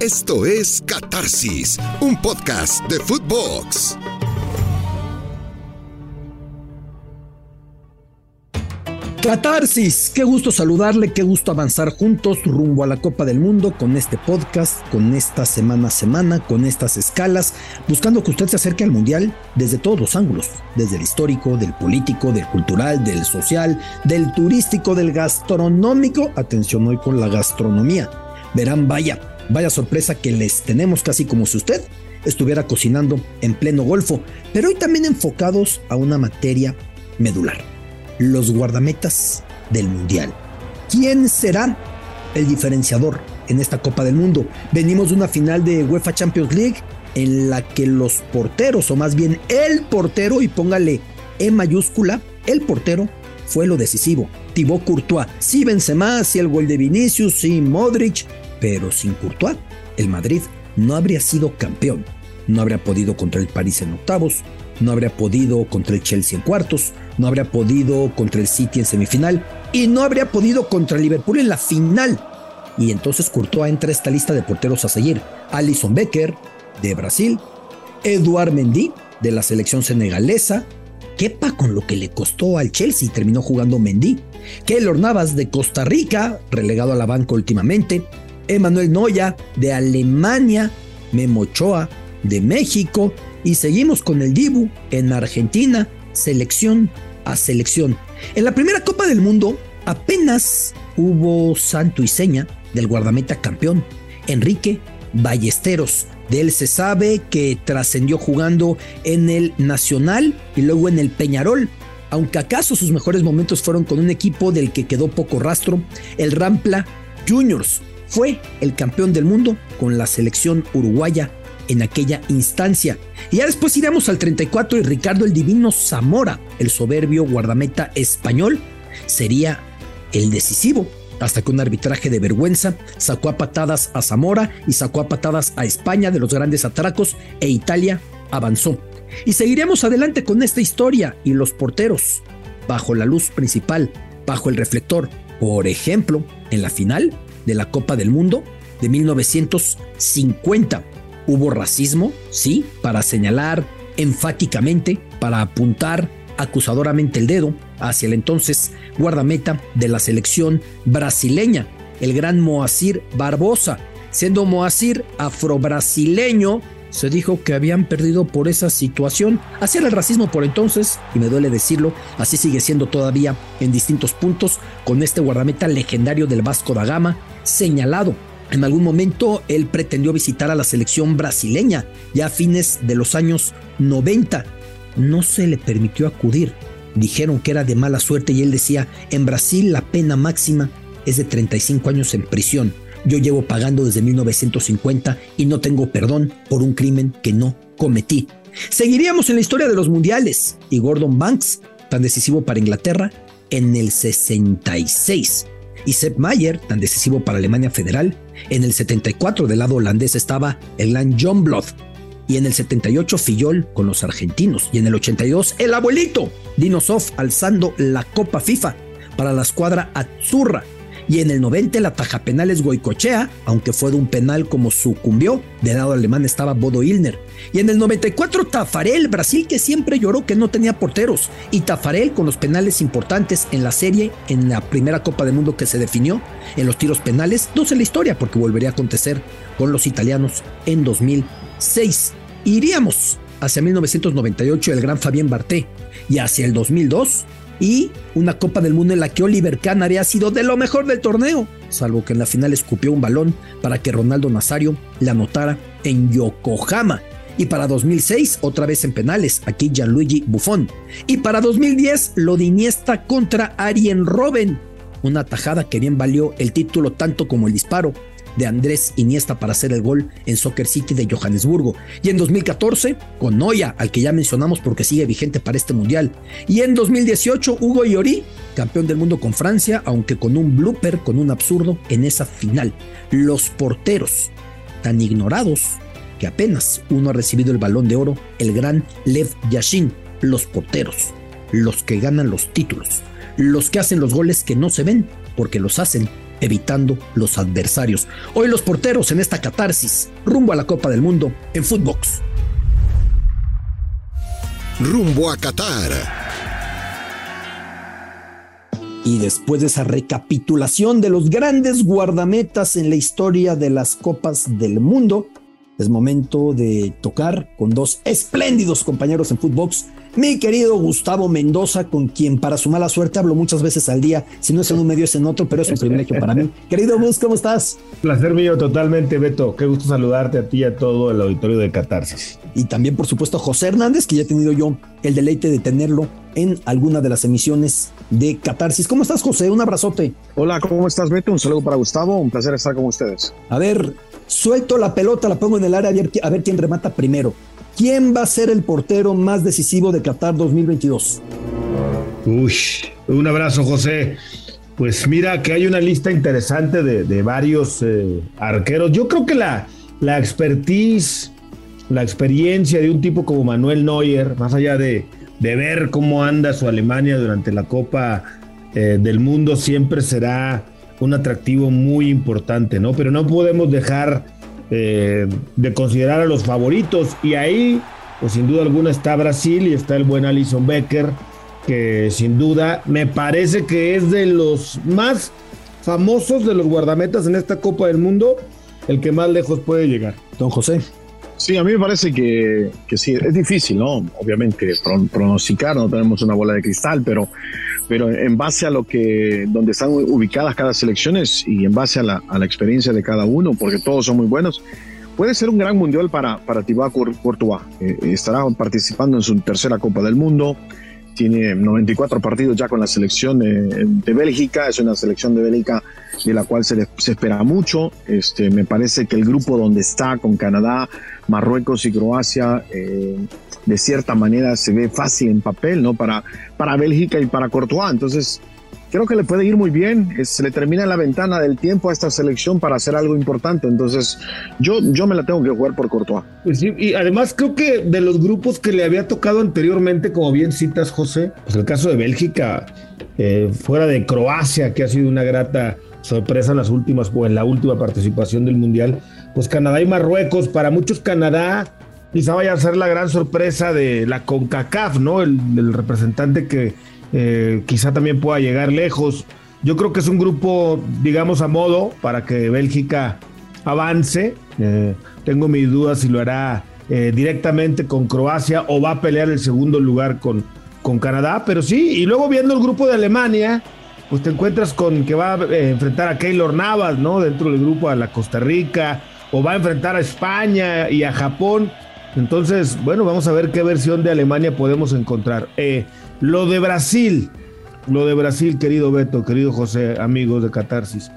Esto es Catarsis, un podcast de Footbox. Catarsis, qué gusto saludarle, qué gusto avanzar juntos rumbo a la Copa del Mundo con este podcast, con esta semana a semana, con estas escalas, buscando que usted se acerque al Mundial desde todos los ángulos, desde el histórico, del político, del cultural, del social, del turístico, del gastronómico. Atención hoy con la gastronomía. Verán, vaya, Vaya sorpresa que les tenemos casi como si usted estuviera cocinando en pleno golfo, pero hoy también enfocados a una materia medular, los guardametas del Mundial. ¿Quién será el diferenciador en esta Copa del Mundo? Venimos de una final de UEFA Champions League en la que los porteros, o más bien el portero, y póngale E mayúscula, el portero fue lo decisivo. Thibaut Courtois, sí Benzema, sí el gol de Vinicius, sí Modric, pero sin Courtois, el Madrid no habría sido campeón. No habría podido contra el París en octavos, no habría podido contra el Chelsea en cuartos, no habría podido contra el City en semifinal y no habría podido contra el Liverpool en la final. Y entonces Courtois entra a esta lista de porteros a seguir. Alison Becker, de Brasil, Eduard Mendy, de la selección senegalesa, quepa con lo que le costó al Chelsea, terminó jugando Mendy, Keylor Navas de Costa Rica, relegado a la banca últimamente, Emanuel Noya de Alemania, Memo Ochoa de México y seguimos con el Dibu en Argentina, selección a selección. En la primera Copa del Mundo apenas hubo santo y seña del guardameta campeón, Enrique Ballesteros. De él se sabe que trascendió jugando en el Nacional y luego en el Peñarol, aunque acaso sus mejores momentos fueron con un equipo del que quedó poco rastro, el Rampla Juniors, fue el campeón del mundo con la selección uruguaya en aquella instancia. Y ya después iremos al 34 y Ricardo el Divino Zamora, el soberbio guardameta español, sería el decisivo. Hasta que un arbitraje de vergüenza sacó a patadas a Zamora y sacó a patadas a España de los grandes atracos e Italia avanzó. Y seguiremos adelante con esta historia y los porteros, bajo la luz principal, bajo el reflector. Por ejemplo, en la final, de la Copa del Mundo de 1950. Hubo racismo, sí, para señalar enfáticamente, para apuntar acusadoramente el dedo hacia el entonces guardameta de la selección brasileña, el gran Moacir Barbosa. Siendo Moacir afrobrasileño, se dijo que habían perdido por esa situación. Así era el racismo por entonces, y me duele decirlo, así sigue siendo todavía en distintos puntos con este guardameta legendario del Vasco da Gama, señalado. En algún momento él pretendió visitar a la selección brasileña, ya a fines de los años 90. No se le permitió acudir. Dijeron que era de mala suerte y él decía, en Brasil la pena máxima es de 35 años en prisión. Yo llevo pagando desde 1950 y no tengo perdón por un crimen que no cometí. Seguiríamos en la historia de los mundiales y Gordon Banks, tan decisivo para Inglaterra, en el 66 y Sepp Mayer, tan decisivo para Alemania Federal. En el 74 del lado holandés estaba el gran John Blood. Y en el 78 Fillol con los argentinos. Y en el 82 el abuelito Dinosov alzando la Copa FIFA para la escuadra Azurra y en el 90 la taja penal es Goicochea, aunque fue de un penal como sucumbió, de lado alemán estaba Bodo Ilner. Y en el 94 Tafarel, Brasil que siempre lloró que no tenía porteros, y Tafarel con los penales importantes en la serie, en la primera Copa del Mundo que se definió, en los tiros penales, no sé la historia porque volvería a acontecer con los italianos en 2006. Iríamos hacia 1998 el gran Fabián Barté y hacia el 2002 y una Copa del Mundo en la que Oliver Kahn había sido de lo mejor del torneo, salvo que en la final escupió un balón para que Ronaldo Nazario la anotara en Yokohama. Y para 2006, otra vez en penales, aquí Gianluigi Buffon. Y para 2010, lo de Iniesta contra Arjen Robben. Una tajada que bien valió el título tanto como el disparo de Andrés Iniesta para hacer el gol en Soccer City de Johannesburgo. Y en 2014, con Noya, al que ya mencionamos porque sigue vigente para este mundial. Y en 2018, Hugo Llorí, campeón del mundo con Francia, aunque con un blooper, con un absurdo en esa final. Los porteros, tan ignorados que apenas uno ha recibido el balón de oro, el gran Lev Yashin. Los porteros, los que ganan los títulos, los que hacen los goles que no se ven porque los hacen evitando los adversarios. Hoy los porteros en esta catarsis, rumbo a la Copa del Mundo en Footbox. Rumbo a Qatar. Y después de esa recapitulación de los grandes guardametas en la historia de las Copas del Mundo, es momento de tocar con dos espléndidos compañeros en Footbox. Mi querido Gustavo Mendoza, con quien para su mala suerte hablo muchas veces al día. Si no es en un medio, es en otro, pero es un privilegio para mí. Querido Gus, ¿cómo estás? Placer mío totalmente, Beto. Qué gusto saludarte a ti y a todo el auditorio de Catarsis. Y también, por supuesto, José Hernández, que ya he tenido yo el deleite de tenerlo en alguna de las emisiones de Catarsis. ¿Cómo estás, José? Un abrazote. Hola, ¿cómo estás, Beto? Un saludo para Gustavo. Un placer estar con ustedes. A ver, Suelto la pelota, la pongo en el área a ver, quién remata primero. ¿Quién va a ser el portero más decisivo de Qatar 2022? Uy, un abrazo, José. Pues mira que hay una lista interesante de, varios eh, arqueros. Yo creo que la, la expertise, la experiencia de un tipo como Manuel Neuer, más allá de, ver cómo anda su Alemania durante la Copa eh, del Mundo, siempre será un atractivo muy importante, ¿no? Pero no podemos dejar eh, de considerar a los favoritos y ahí, pues sin duda alguna está Brasil y está el buen Alison Becker, que sin duda me parece que es de los más famosos de los guardametas en esta Copa del Mundo, el que más lejos puede llegar. Don José. Sí, a mí me parece que, que sí, es difícil, ¿no? Obviamente pronosticar, no tenemos una bola de cristal, pero, pero en base a lo que, donde están ubicadas cada selección y en base a la, a la experiencia de cada uno, porque todos son muy buenos, puede ser un gran mundial para, para Thibaut Courtois. Eh, estará participando en su tercera Copa del Mundo, tiene 94 partidos ya con la selección de, Bélgica, es una selección de Bélgica de la cual se, se, espera mucho. Este, me parece que el grupo donde está con Canadá, Marruecos y Croacia, eh, de cierta manera se ve fácil en papel, ¿no? Para, para Bélgica y para Courtois. Entonces, creo que le puede ir muy bien. Se le termina la ventana del tiempo a esta selección para hacer algo importante. Entonces, yo, yo me la tengo que jugar por Courtois. Pues y además creo que de los grupos que le había tocado anteriormente, como bien citas, José, pues el caso de Bélgica, eh, fuera de Croacia, que ha sido una grata sorpresa en las últimas, o en la última participación del Mundial, pues Canadá y Marruecos, para muchos Canadá quizá vaya a ser la gran sorpresa de la CONCACAF, ¿no? el representante que eh, quizá también pueda llegar lejos. Yo creo que es un grupo, digamos, a modo para que Bélgica avance. Eh, tengo mis dudas si lo hará eh, directamente con Croacia o va a pelear el segundo lugar con, con Canadá, pero sí, y luego viendo el grupo de Alemania, pues te encuentras con que va a enfrentar a Keylor Navas, ¿no? Dentro del grupo a la Costa Rica, o va a enfrentar a España y a Japón. Entonces, bueno, vamos a ver qué versión de Alemania podemos encontrar. Lo de Brasil, lo de Brasil, querido Beto, querido José, amigos de Catarsis.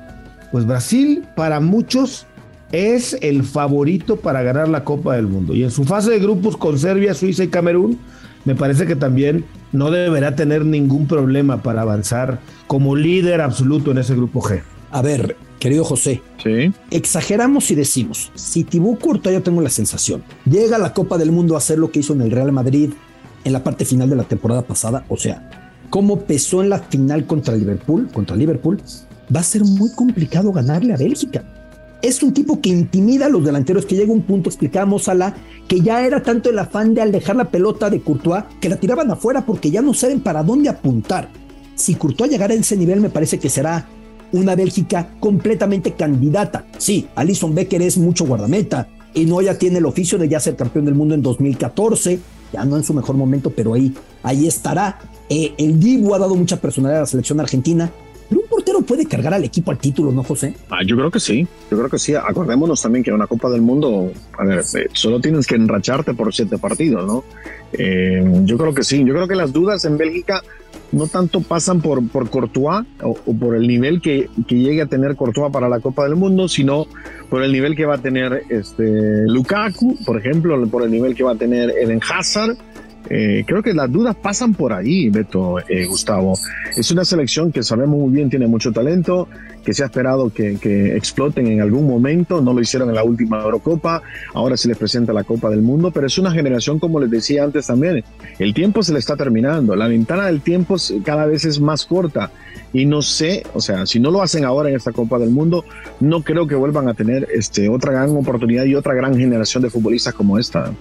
Pues Brasil, para muchos, es el favorito para ganar la Copa del Mundo. Y en su fase de grupos con Serbia, Suiza y Camerún, me parece que también no deberá tener ningún problema para avanzar como líder absoluto en ese grupo G. A ver, querido José, ¿Sí? exageramos si decimos, si Thibaut Courtois, yo tengo la sensación, llega a la Copa del Mundo a hacer lo que hizo en el Real Madrid, en la parte final de la temporada pasada, o sea, cómo pesó en la final contra Liverpool, contra Liverpool, va a ser muy complicado ganarle a Bélgica. Es un tipo que intimida a los delanteros, que llega un punto, explicábamos a la, que ya era tanto el afán de alejar la pelota de Courtois, que la tiraban afuera porque ya no saben para dónde apuntar. Si Courtois llegara a ese nivel, me parece que será una Bélgica completamente candidata. Sí, Alison Becker es mucho guardameta, y no ya tiene el oficio de ya ser campeón del mundo en 2014, ya no en su mejor momento, pero ahí, ahí estará. Eh, el Dibu ha dado mucha personalidad a la selección argentina, pero un portero puede cargar al equipo al título, ¿no, José? Ah, yo creo que sí, yo creo que sí. Acordémonos también que en una Copa del Mundo, a ver, eh, solo tienes que enracharte por siete partidos, ¿no? Eh, yo creo que sí, yo creo que las dudas en Bélgica no tanto pasan por, por Courtois o, por el nivel que, que, llegue a tener Courtois para la Copa del Mundo, sino por el nivel que va a tener este Lukaku, por ejemplo, por el nivel que va a tener Eden Hazard Eh, creo que las dudas pasan por ahí, Beto, eh, Gustavo. Es una selección que sabemos muy bien tiene mucho talento, que se ha esperado que, exploten en algún momento, no lo hicieron en la última Eurocopa, ahora se les presenta la Copa del Mundo, pero es una generación, como les decía antes también, el tiempo se le está terminando, la ventana del tiempo cada vez es más corta y no sé, o sea, si no lo hacen ahora en esta Copa del Mundo, no creo que vuelvan a tener este, otra gran oportunidad y otra gran generación de futbolistas como esta.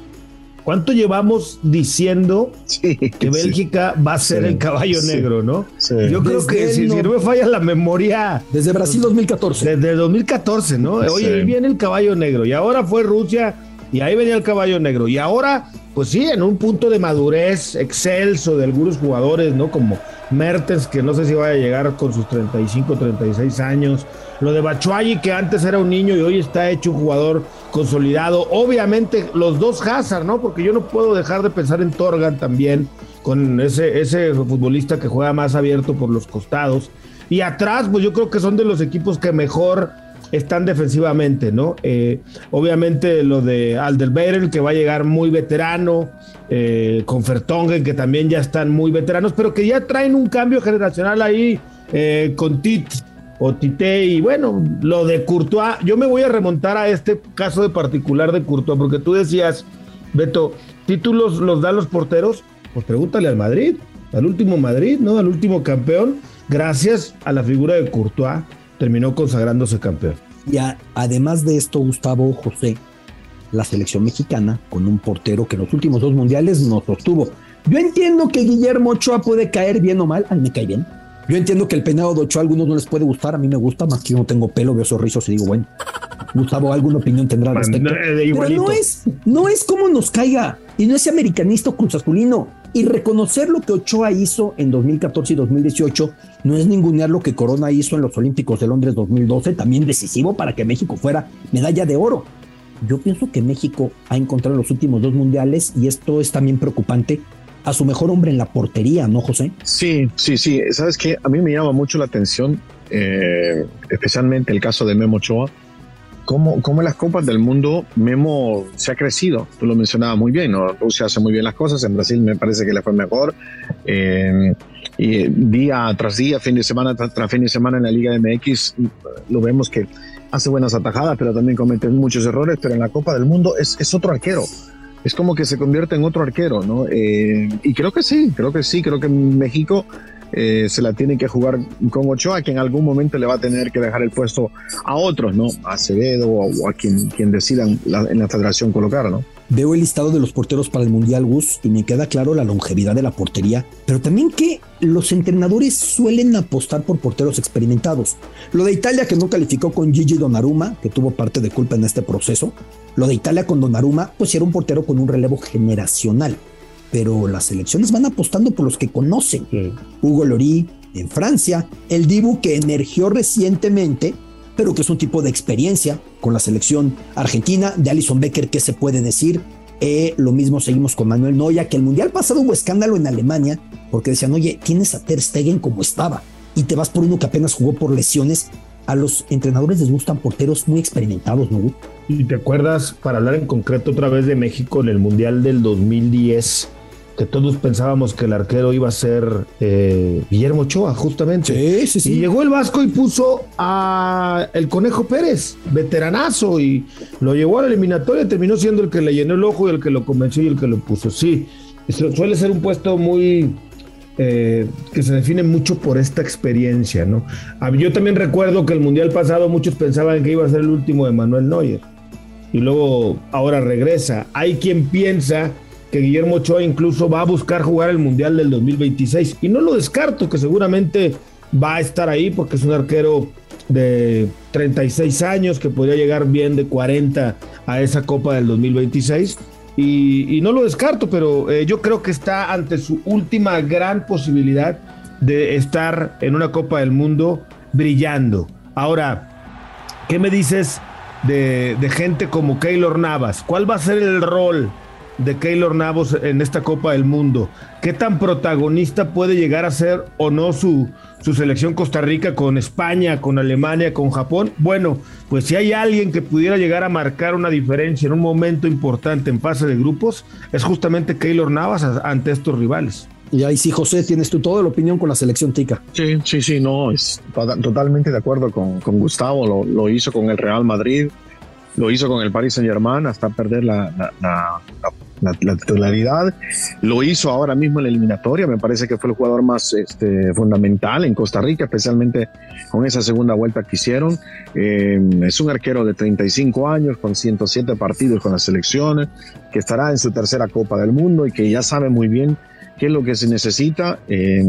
¿Cuánto llevamos diciendo que Bélgica va a ser el caballo negro, no? Yo creo que si, no, me falla la memoria. Desde Brasil 2014. Desde 2014, ¿no? Oye, ahí viene el caballo negro. Y ahora fue Rusia y ahí venía el caballo negro. Y ahora, pues sí, en un punto de madurez excelso de algunos jugadores, ¿no? Como Mertens, que no sé si vaya a llegar con sus 35, 36 años. Lo de Bachuay, que antes era un niño y hoy está hecho un jugador consolidado. Obviamente, los dos Hazard, ¿no? Porque yo no puedo dejar de pensar en Torgan también, con ese, ese futbolista que juega más abierto por los costados. Y atrás, pues yo creo que son de los equipos que mejor están defensivamente, ¿no? Eh, obviamente lo de Alderweireld, que va a llegar muy veterano, eh, con Fertongen, que también ya están muy veteranos, pero que ya traen un cambio generacional ahí eh, con Tit o Tite, y bueno, lo de Courtois, yo me voy a remontar a este caso de particular de Courtois, porque tú decías, Beto, títulos los dan los porteros, pues pregúntale al Madrid, al último Madrid, ¿no? Al último campeón, gracias a la figura de Courtois terminó consagrándose campeón. Y además de esto, Gustavo José, la selección mexicana, con un portero que en los últimos dos mundiales no sostuvo. Yo entiendo que Guillermo Ochoa puede caer bien o mal, a mí me cae bien. Yo entiendo que el peinado de Ochoa a algunos no les puede gustar, a mí me gusta, más que yo no tengo pelo, veo esos rizos y digo, bueno, Gustavo, ¿alguna opinión tendrá al respecto? Eh, Pero no es, no es como nos caiga, y no es americanista o cruzazulino. Y reconocer lo que Ochoa hizo en 2014 y 2018 no es ningunear lo que Corona hizo en los Olímpicos de Londres 2012, también decisivo para que México fuera medalla de oro. Yo pienso que México ha encontrado en los últimos dos mundiales, y esto es también preocupante, a su mejor hombre en la portería, ¿no, José? Sí, sí, sí. Sabes que a mí me llama mucho la atención, eh, especialmente el caso de Memo Ochoa cómo, cómo en las Copas del Mundo Memo se ha crecido. Tú lo mencionabas muy bien, ¿no? Rusia hace muy bien las cosas, en Brasil me parece que le fue mejor. Y día tras día, fin de semana tras, fin de semana en la Liga MX, lo vemos que hace buenas atajadas, pero también comete muchos errores, pero en la Copa del Mundo es, es otro arquero. Es como que se convierte en otro arquero, ¿no? Eh, y creo que sí, creo que sí, creo que México eh, se la tiene que jugar con Ochoa, que en algún momento le va a tener que dejar el puesto a otros, ¿no? A Acevedo o, a quien, quien decidan en la federación colocar, ¿no? Veo el listado de los porteros para el Mundial Gus y me queda claro la longevidad de la portería, pero también que los entrenadores suelen apostar por porteros experimentados. Lo de Italia que no calificó con Gigi Donnarumma, que tuvo parte de culpa en este proceso. Lo de Italia con Donnarumma, pues era un portero con un relevo generacional pero las selecciones van apostando por los que conocen. Hugo Lorí en Francia, el Dibu que emergió recientemente, pero que es un tipo de experiencia con la selección argentina, de Alison Becker, ¿qué se puede decir? Eh, lo mismo seguimos con Manuel Noya, que el mundial pasado hubo escándalo en Alemania, porque decían, oye, tienes a Ter Stegen como estaba, y te vas por uno que apenas jugó por lesiones. A los entrenadores les gustan porteros muy experimentados, ¿no? Y te acuerdas, para hablar en concreto otra vez de México en el Mundial del 2010, que todos pensábamos que el arquero iba a ser eh, Guillermo Ochoa, justamente. Sí, sí, sí. Y llegó el Vasco y puso a el Conejo Pérez, veteranazo, y lo llevó a la eliminatoria, terminó siendo el que le llenó el ojo y el que lo convenció y el que lo puso. Sí, suele ser un puesto muy eh, que se define mucho por esta experiencia, ¿no? Yo también recuerdo que el Mundial pasado muchos pensaban que iba a ser el último de Manuel Neuer. Y luego ahora regresa. Hay quien piensa que Guillermo Ochoa incluso va a buscar jugar el Mundial del 2026. Y no lo descarto, que seguramente va a estar ahí porque es un arquero de 36 años que podría llegar bien de 40 a esa Copa del 2026. Y, no lo descarto, pero eh, yo creo que está ante su última gran posibilidad de estar en una Copa del Mundo brillando. Ahora, ¿qué me dices de, de gente como Keylor Navas? ¿Cuál va a ser el rol de Keylor Navas en esta Copa del Mundo? ¿Qué tan protagonista puede llegar a ser o no su, su selección Costa Rica con España, con Alemania, con Japón? Bueno, pues si hay alguien que pudiera llegar a marcar una diferencia en un momento importante en fase de grupos, es justamente Keylor Navas ante estos rivales. Y ahí sí, José, tienes tú toda la opinión con la selección tica. Sí, sí, sí, no, es totalmente de acuerdo con, con Gustavo, lo, lo, hizo con el Real Madrid, lo hizo con el Paris Saint Germain hasta perder la, la, la, la, titularidad, lo hizo ahora mismo en la eliminatoria, me parece que fue el jugador más este, fundamental en Costa Rica, especialmente con esa segunda vuelta que hicieron. Eh, es un arquero de 35 años, con 107 partidos con la selección, que estará en su tercera Copa del Mundo y que ya sabe muy bien qué es lo que se necesita. Eh,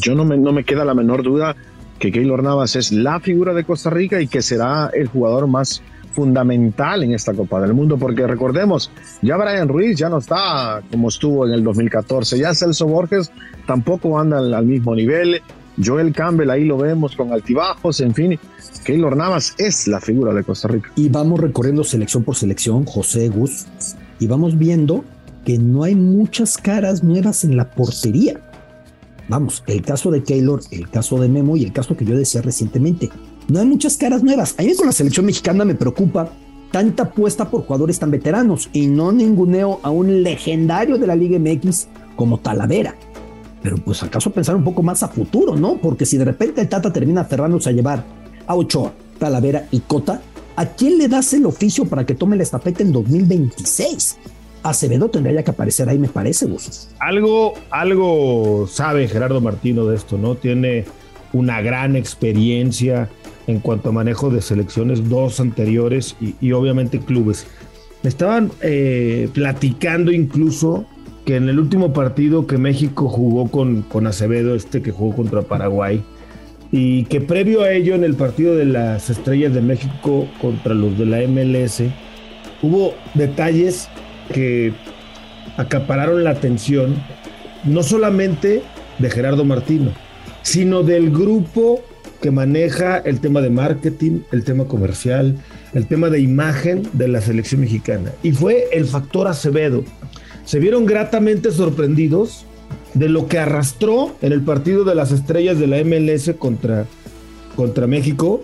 yo no me, no me queda la menor duda que Keylor Navas es la figura de Costa Rica y que será el jugador más fundamental en esta Copa del Mundo, porque recordemos, ya Brian Ruiz ya no está como estuvo en el 2014, ya Celso Borges tampoco anda al mismo nivel, Joel Campbell ahí lo vemos con altibajos, en fin, Keylor Navas es la figura de Costa Rica. Y vamos recorriendo selección por selección, José Gus, y vamos viendo que no hay muchas caras nuevas en la portería. Vamos, el caso de Keylor, el caso de Memo y el caso que yo decía recientemente. No hay muchas caras nuevas. A mí con la selección mexicana me preocupa tanta apuesta por jugadores tan veteranos y no ninguneo a un legendario de la Liga MX como Talavera. Pero pues acaso pensar un poco más a futuro, ¿no? Porque si de repente el Tata termina aferrándose a llevar a Ochoa, Talavera y Cota, ¿a quién le das el oficio para que tome la estafeta en 2026? Acevedo tendría que aparecer ahí, me parece, Gus. Algo, algo sabe Gerardo Martino de esto, ¿no? Tiene una gran experiencia en cuanto a manejo de selecciones, dos anteriores y, obviamente clubes. Me estaban eh, platicando incluso que en el último partido que México jugó con, con Acevedo, este que jugó contra Paraguay, y que previo a ello en el partido de las Estrellas de México contra los de la MLS, hubo detalles que acapararon la atención no solamente de Gerardo Martino, sino del grupo que maneja el tema de marketing, el tema comercial, el tema de imagen de la selección mexicana. Y fue el factor Acevedo. Se vieron gratamente sorprendidos de lo que arrastró en el partido de las estrellas de la MLS contra, contra México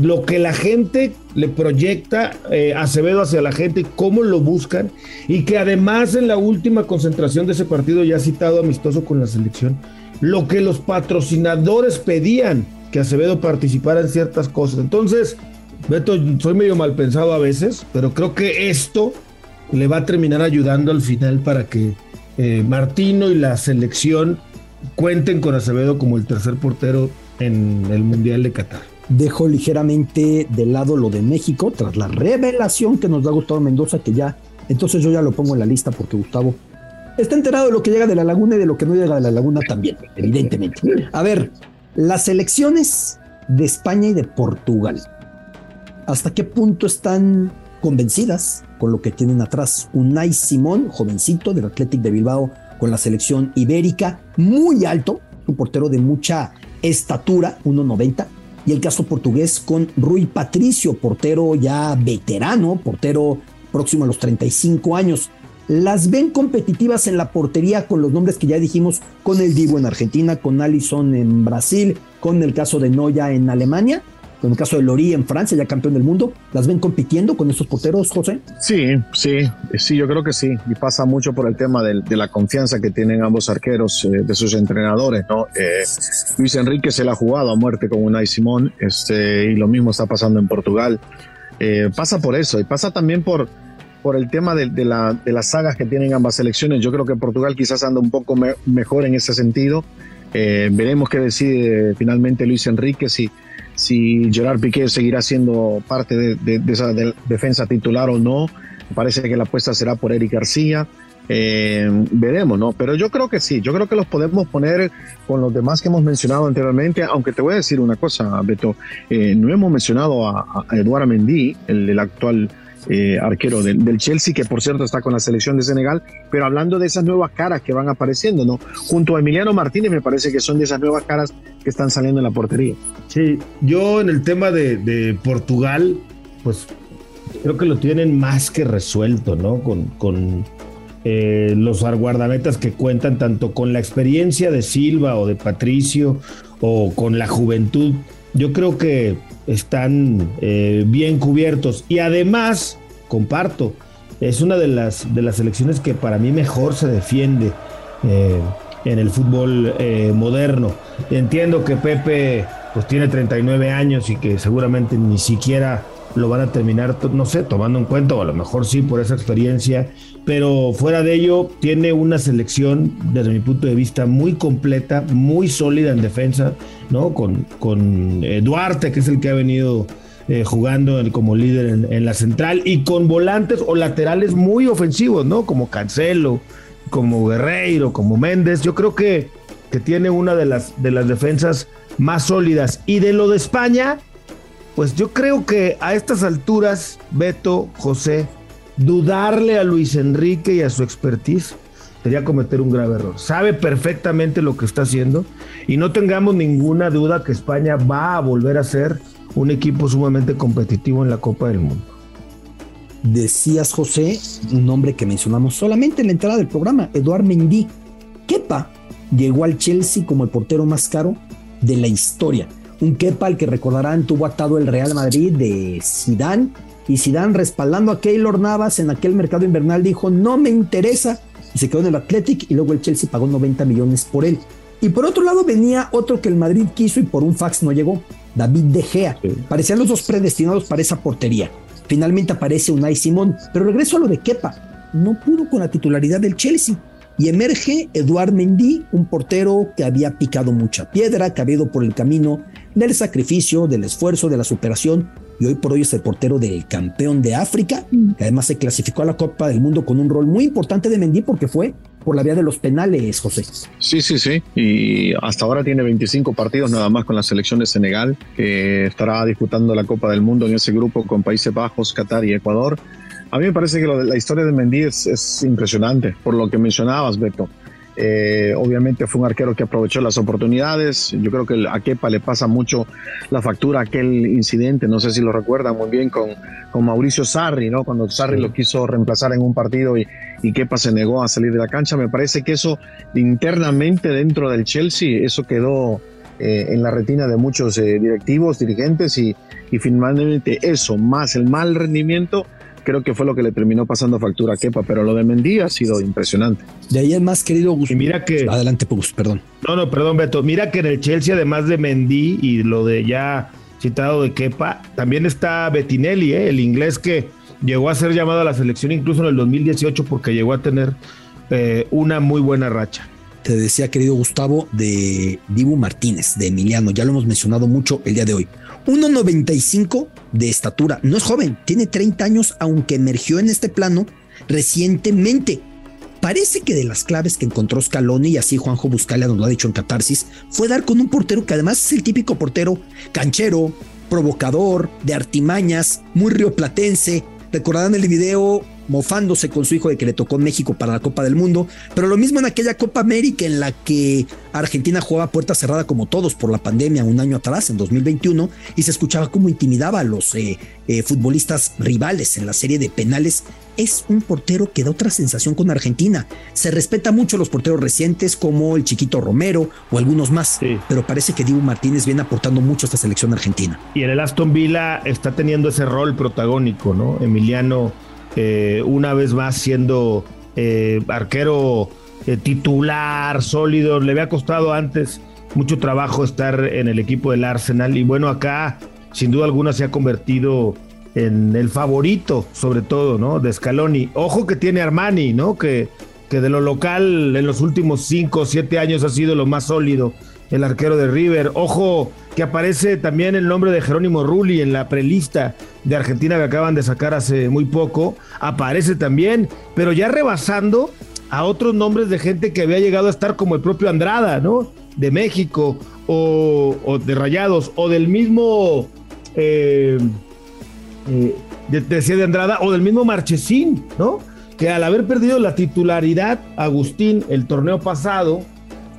lo que la gente le proyecta eh, Acevedo hacia la gente, cómo lo buscan, y que además en la última concentración de ese partido ya citado amistoso con la selección, lo que los patrocinadores pedían que Acevedo participara en ciertas cosas. Entonces, Beto, soy medio mal pensado a veces, pero creo que esto le va a terminar ayudando al final para que eh, Martino y la selección cuenten con Acevedo como el tercer portero en el Mundial de Qatar dejo ligeramente de lado lo de México tras la revelación que nos da Gustavo Mendoza, que ya, entonces yo ya lo pongo en la lista porque Gustavo está enterado de lo que llega de la laguna y de lo que no llega de la laguna también, evidentemente. A ver, las elecciones de España y de Portugal, ¿hasta qué punto están convencidas con lo que tienen atrás? Unai Simón, jovencito del Athletic de Bilbao con la selección ibérica, muy alto, un portero de mucha estatura, 1.90 y el caso portugués con Rui Patricio, portero ya veterano, portero próximo a los 35 años. Las ven competitivas en la portería con los nombres que ya dijimos, con el Divo en Argentina, con Allison en Brasil, con el caso de Noya en Alemania con el caso de Lori en Francia, ya campeón del mundo, ¿las ven compitiendo con estos porteros, José? Sí, sí, sí, yo creo que sí. Y pasa mucho por el tema de, la confianza que tienen ambos arqueros eh, de sus entrenadores, ¿no? Eh, Luis Enrique se la ha jugado a muerte con Unai Simón, este, y lo mismo está pasando en Portugal. Eh, pasa por eso, y pasa también por, por el tema de, la, de, las sagas que tienen ambas selecciones. Yo creo que Portugal quizás anda un poco mejor en ese sentido. veremos qué decide finalmente Luis Enrique si si Gerard Piqué seguirá siendo parte de, esa defensa titular o no. Parece que la apuesta será por Eric García. Eh, veremos, ¿no? Pero yo creo que sí, yo creo que los podemos poner con los demás que hemos mencionado anteriormente, aunque te voy a decir una cosa, Beto, eh, no hemos mencionado a, Eduardo Mendy, el actual eh, arquero del, Chelsea, que por cierto está con la selección de Senegal, pero hablando de esas nuevas caras que van apareciendo, ¿no? Junto a Emiliano Martínez me parece que son de esas nuevas caras que están saliendo en la portería. Sí, yo en el tema de, Portugal, pues creo que lo tienen más que resuelto, ¿no? Con, eh, los guardametas que cuentan tanto con la experiencia de Silva o de Patricio o con la juventud, yo creo que están eh, bien cubiertos. Y además, comparto, es una de las, de las selecciones que para mí mejor se defiende eh, en el fútbol moderno. Entiendo que Pepe pues tiene 39 años y que seguramente ni siquiera lo van a terminar, no sé, tomando en cuenta, o a lo mejor sí por esa experiencia, pero fuera de ello tiene una selección, desde mi punto de vista, muy completa, muy sólida en defensa, ¿no? Con, con eh, Duarte, que es el que ha venido eh, jugando como líder en, la central, y con volantes o laterales muy ofensivos, ¿no? Como Cancelo, como Guerreiro, como Méndez. Yo creo que, que tiene una de las, de las defensas más sólidas. Y de lo de España, pues yo creo que a estas alturas, Beto, José, dudarle a Luis Enrique y a su expertise sería cometer un grave error. Sabe perfectamente lo que está haciendo y no tengamos ninguna duda que España va a volver a ser un equipo sumamente competitivo en la Copa del Mundo. Decías, José, un nombre que mencionamos solamente en la entrada del programa, Eduard Mendy. Kepa llegó al Chelsea como el portero más caro de la historia un Kepa al que recordarán tuvo atado el Real Madrid de Sidán y Sidán respaldando a Keylor Navas en aquel mercado invernal dijo no me interesa y se quedó en el Athletic y luego el Chelsea pagó 90 millones por él. Y por otro lado venía otro que el Madrid quiso y por un fax no llegó, David De Gea. Parecían los dos predestinados para esa portería. Finalmente aparece Unai Simón, pero regreso a lo de Kepa. No pudo con la titularidad del Chelsea y emerge Eduard Mendy, un portero que había picado mucha piedra, que había ido por el camino del sacrificio, del esfuerzo, de la superación, y hoy por hoy es el portero del campeón de África, que además se clasificó a la Copa del Mundo con un rol muy importante de Mendy porque fue por la vía de los penales, José. Sí, sí, sí. Y hasta ahora tiene 25 partidos nada más con la selección de Senegal, que estará disputando la Copa del Mundo en ese grupo con Países Bajos, Qatar y Ecuador. A mí me parece que la historia de Mendy es, impresionante, por lo que mencionabas, Beto. Eh, obviamente fue un arquero que aprovechó las oportunidades. Yo creo que a Kepa le pasa mucho la factura aquel incidente, no sé si lo recuerdan muy bien, con, con Mauricio Sarri, ¿no? Cuando Sarri lo quiso reemplazar en un partido y, y Kepa se negó a salir de la cancha. Me parece que eso internamente dentro del Chelsea, eso quedó eh, en la retina de muchos eh, directivos, dirigentes y, y finalmente eso, más el mal rendimiento creo que fue lo que le terminó pasando factura a Kepa, pero lo de Mendy ha sido impresionante. De ahí es más querido Gus. Y mira que. Adelante, Gus, perdón. No, no, perdón, Beto. Mira que en el Chelsea, además de Mendy y lo de ya citado de Kepa, también está Bettinelli, ¿eh? el inglés que llegó a ser llamado a la selección incluso en el 2018 porque llegó a tener eh, una muy buena racha. Te decía, querido Gustavo, de Dibu Martínez, de Emiliano, ya lo hemos mencionado mucho el día de hoy. 1.95 de estatura. No es joven, tiene 30 años, aunque emergió en este plano recientemente. Parece que de las claves que encontró Scaloni, y así Juanjo Buscalia nos lo ha dicho en Catarsis, fue dar con un portero que además es el típico portero canchero, provocador, de artimañas, muy rioplatense. Recordarán el video mofándose con su hijo de que le tocó México para la Copa del Mundo, pero lo mismo en aquella Copa América en la que Argentina jugaba puerta cerrada como todos por la pandemia un año atrás, en 2021, y se escuchaba cómo intimidaba a los eh, eh, futbolistas rivales en la serie de penales. Es un portero que da otra sensación con Argentina. Se respeta mucho a los porteros recientes como el chiquito Romero o algunos más, pero parece que Dibu Martínez viene aportando mucho a esta selección argentina. Y en el Aston Villa está teniendo ese rol protagónico, ¿no? Emiliano eh, una vez más siendo eh, arquero eh, titular, sólido. Le había costado antes mucho trabajo estar en el equipo del Arsenal y bueno, acá sin duda alguna se ha convertido en el favorito, sobre todo, ¿no? De Scaloni. Ojo que tiene Armani, ¿no? Que, que de lo local en los últimos 5 o 7 años ha sido lo más sólido el arquero de River. Ojo que aparece también el nombre de Jerónimo Rulli en la prelista de Argentina que acaban de sacar hace muy poco. Aparece también, pero ya rebasando a otros nombres de gente que había llegado a estar como el propio Andrada, ¿no? De México o, de Rayados o del mismo... Eh, eh, decía de Andrada o del mismo Marchesín, ¿no? Que al haber perdido la titularidad, Agustín, el torneo pasado,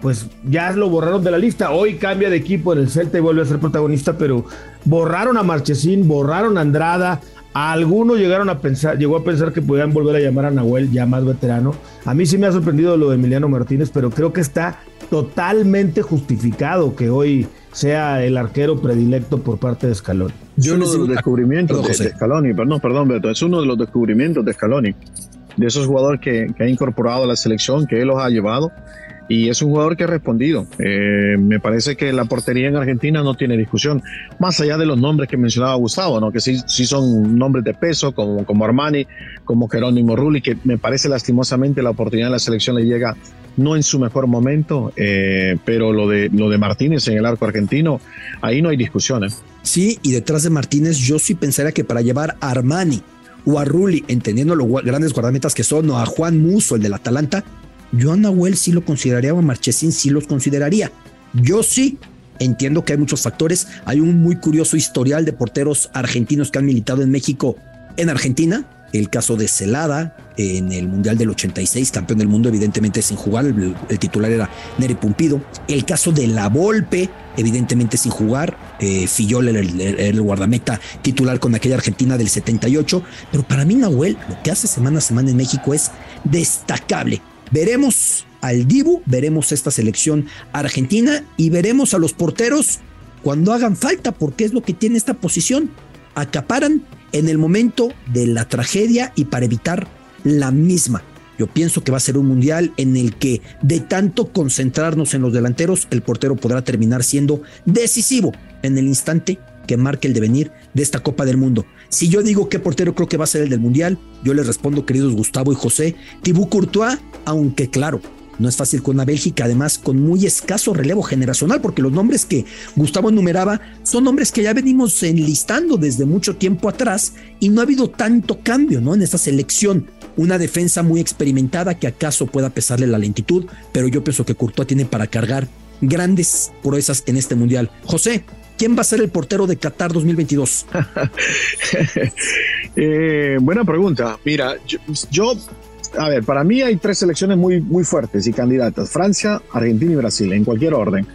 pues ya lo borraron de la lista. Hoy cambia de equipo en el Celta y vuelve a ser protagonista, pero borraron a Marchesín, borraron a Andrada, Algunos llegaron a pensar, llegó a pensar que podían volver a llamar a Nahuel, ya más veterano. A mí sí me ha sorprendido lo de Emiliano Martínez, pero creo que está totalmente justificado que hoy sea el arquero predilecto por parte de Scaloni. Yo uno de los descubrimientos de, Scaloni, perdón, perdón, Beto, es uno de los descubrimientos de Scaloni, de esos jugadores que, que ha incorporado a la selección, que él los ha llevado y es un jugador que ha respondido. Eh, me parece que la portería en Argentina no tiene discusión, más allá de los nombres que mencionaba Gustavo, ¿no? que sí, sí son nombres de peso, como, como Armani, como Jerónimo Rulli, que me parece lastimosamente la oportunidad de la selección le llega no en su mejor momento, eh, pero lo de, lo de Martínez en el arco argentino, ahí no hay discusión. ¿eh? Sí, y detrás de Martínez yo sí pensaría que para llevar a Armani o a Rulli, entendiendo los grandes guardametas que son, o a Juan Muso, el del Atalanta, yo a Nahuel sí lo consideraría, o a Marchesín sí los consideraría. Yo sí. Entiendo que hay muchos factores. Hay un muy curioso historial de porteros argentinos que han militado en México, en Argentina. El caso de Celada en el Mundial del 86, campeón del mundo, evidentemente sin jugar. El, titular era Neri Pumpido. El caso de La Volpe, evidentemente sin jugar. Eh, Fillol el, el, guardameta titular con aquella Argentina del 78. Pero para mí, Nahuel, lo que hace semana a semana en México es destacable. Veremos al Dibu, veremos esta selección argentina y veremos a los porteros cuando hagan falta, porque es lo que tiene esta posición. Acaparan en el momento de la tragedia y para evitar la misma. Yo pienso que va a ser un mundial en el que de tanto concentrarnos en los delanteros, el portero podrá terminar siendo decisivo en el instante que marque el devenir de esta Copa del Mundo. Si yo digo qué portero creo que va a ser el del Mundial, yo les respondo, queridos Gustavo y José, Thibaut Courtois, aunque claro, no es fácil con una Bélgica, además con muy escaso relevo generacional, porque los nombres que Gustavo enumeraba son nombres que ya venimos enlistando desde mucho tiempo atrás y no ha habido tanto cambio ¿no? en esta selección. Una defensa muy experimentada que acaso pueda pesarle la lentitud, pero yo pienso que Courtois tiene para cargar grandes proezas en este mundial. José, ¿Quién va a ser el portero de Qatar 2022? Eh, buena pregunta. Mira, yo, a ver, para mí hay tres selecciones muy, muy fuertes y candidatas: Francia, Argentina y Brasil, en cualquier orden.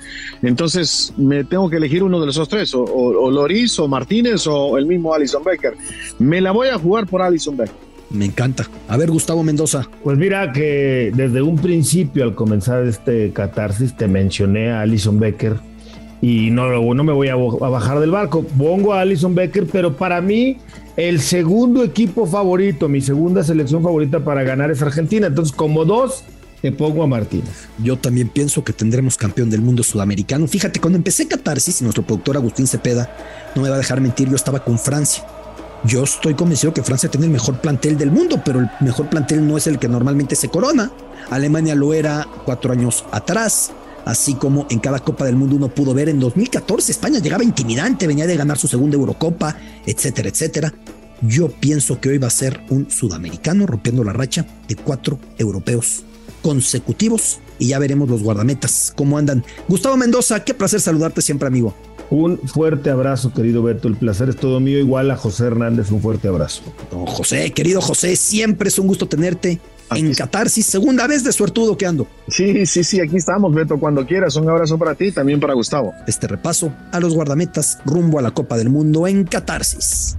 Entonces, me tengo que elegir uno de esos tres: o, o, Loris, o Martínez, o el mismo Alison Becker. Me la voy a jugar por Alison Becker. Me encanta. A ver, Gustavo Mendoza. Pues mira que desde un principio, al comenzar este catarsis, te mencioné a Alison Becker y no, no me voy a, bajar del barco. Pongo a Alison Becker, pero para mí el segundo equipo favorito, mi segunda selección favorita para ganar es Argentina. Entonces, como dos, te pongo a Martínez. Yo también pienso que tendremos campeón del mundo sudamericano. Fíjate, cuando empecé Catarsis, nuestro productor Agustín Cepeda no me va a dejar mentir, yo estaba con Francia. Yo estoy convencido que Francia tiene el mejor plantel del mundo, pero el mejor plantel no es el que normalmente se corona. Alemania lo era cuatro años atrás así como en cada Copa del Mundo uno pudo ver en 2014 España llegaba intimidante, venía de ganar su segunda Eurocopa, etcétera, etcétera. Yo pienso que hoy va a ser un sudamericano rompiendo la racha de cuatro europeos consecutivos y ya veremos los guardametas cómo andan. Gustavo Mendoza, qué placer saludarte siempre, amigo. Un fuerte abrazo, querido Beto. El placer es todo mío. Igual a José Hernández, un fuerte abrazo. José, querido José, siempre es un gusto tenerte en Catarsis, segunda vez de suertudo que ando. Sí, sí, sí, aquí estamos, Beto, cuando quieras. Un abrazo para ti, también para Gustavo. Este repaso a los guardametas rumbo a la Copa del Mundo en Catarsis.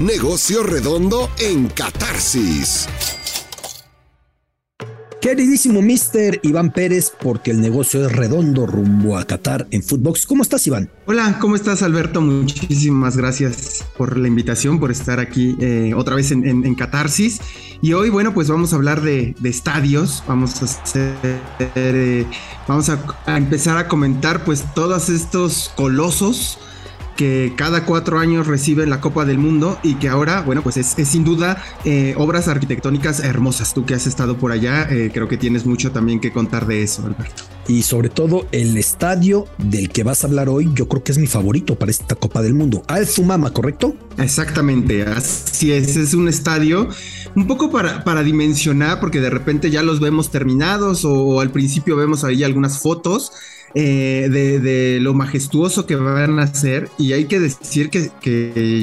Negocio redondo en Catarsis. Queridísimo Mister Iván Pérez, porque el negocio es redondo rumbo a Qatar en Footbox. ¿Cómo estás, Iván? Hola, ¿cómo estás, Alberto? Muchísimas gracias por la invitación, por estar aquí eh, otra vez en, Catarsis. Y hoy, bueno, pues vamos a hablar de, estadios. Vamos a hacer, eh, a empezar a comentar, pues, todos estos colosos que cada cuatro años reciben la Copa del Mundo y que ahora, bueno, pues es, sin duda eh, obras arquitectónicas hermosas. Tú que has estado por allá, eh, creo que tienes mucho también que contar de eso, Alberto. Y sobre todo el estadio del que vas a hablar hoy, yo creo que es mi favorito para esta Copa del Mundo. Al Sumama, ¿correcto? Exactamente, así es, es un estadio un poco para, para dimensionar, porque de repente ya los vemos terminados o, al principio vemos ahí algunas fotos. Eh, de, lo majestuoso que van a ser y hay que decir que,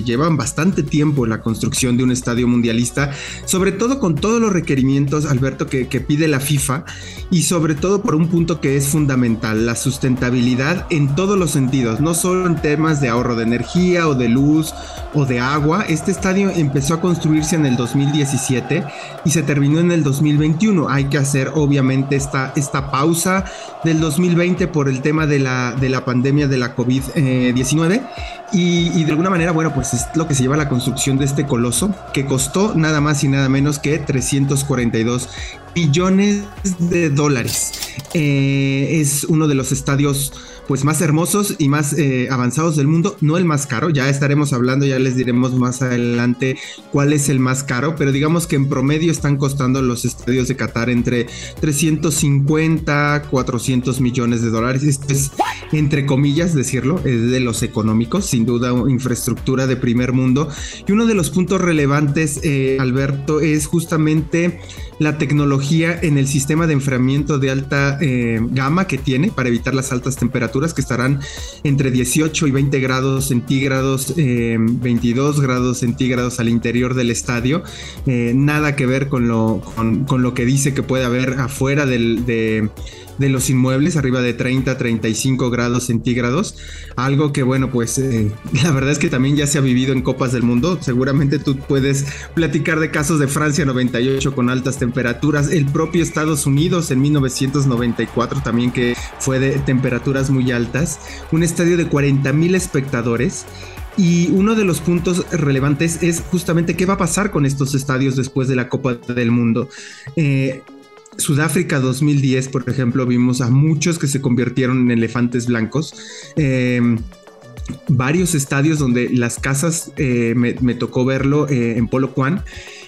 llevan bastante tiempo la construcción de un estadio mundialista, sobre todo con todos los requerimientos, Alberto, que, pide la FIFA y sobre todo por un punto que es fundamental, la sustentabilidad en todos los sentidos, no solo en temas de ahorro de energía o de luz o de agua. Este estadio empezó a construirse en el 2017 y se terminó en el 2021. Hay que hacer obviamente esta, esta pausa del 2020 por el tema de la, de la pandemia de la COVID-19 y, de alguna manera, bueno, pues es lo que se lleva a la construcción de este coloso que costó nada más y nada menos que 342 billones de dólares. Eh, es uno de los estadios pues más hermosos y más eh, avanzados del mundo, no el más caro, ya estaremos hablando, ya les diremos más adelante cuál es el más caro, pero digamos que en promedio están costando los estadios de Qatar entre 350, 400 millones de dólares, esto es entre comillas decirlo, es de los económicos, sin duda infraestructura de primer mundo, y uno de los puntos relevantes, eh, Alberto, es justamente la tecnología en el sistema de enfriamiento de alta eh, gama que tiene para evitar las altas temperaturas que estarán entre 18 y 20 grados centígrados, 22 eh, grados centígrados al interior del estadio. Eh, nada que ver con lo, con, lo que dice que puede haber afuera del, de de los inmuebles, arriba de 30, 35 grados centígrados. Algo que, bueno, pues eh, la verdad es que también ya se ha vivido en Copas del Mundo. Seguramente tú puedes platicar de casos de Francia 98 con altas temperaturas. El propio Estados Unidos en 1994 también que fue de temperaturas muy altas. Un estadio de 40 mil espectadores. Y uno de los puntos relevantes es justamente qué va a pasar con estos estadios después de la Copa del Mundo. Eh, Sudáfrica 2010, por ejemplo, vimos a muchos que se convirtieron en elefantes blancos. Eh, varios estadios donde las casas, eh, me, tocó verlo eh, en Polo Juan,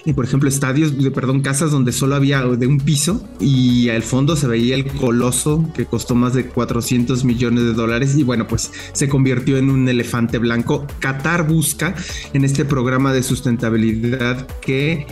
y por ejemplo estadios, perdón, casas donde solo había de un piso y al fondo se veía el coloso que costó más de 400 millones de dólares y bueno, pues se convirtió en un elefante blanco. Qatar busca en este programa de sustentabilidad que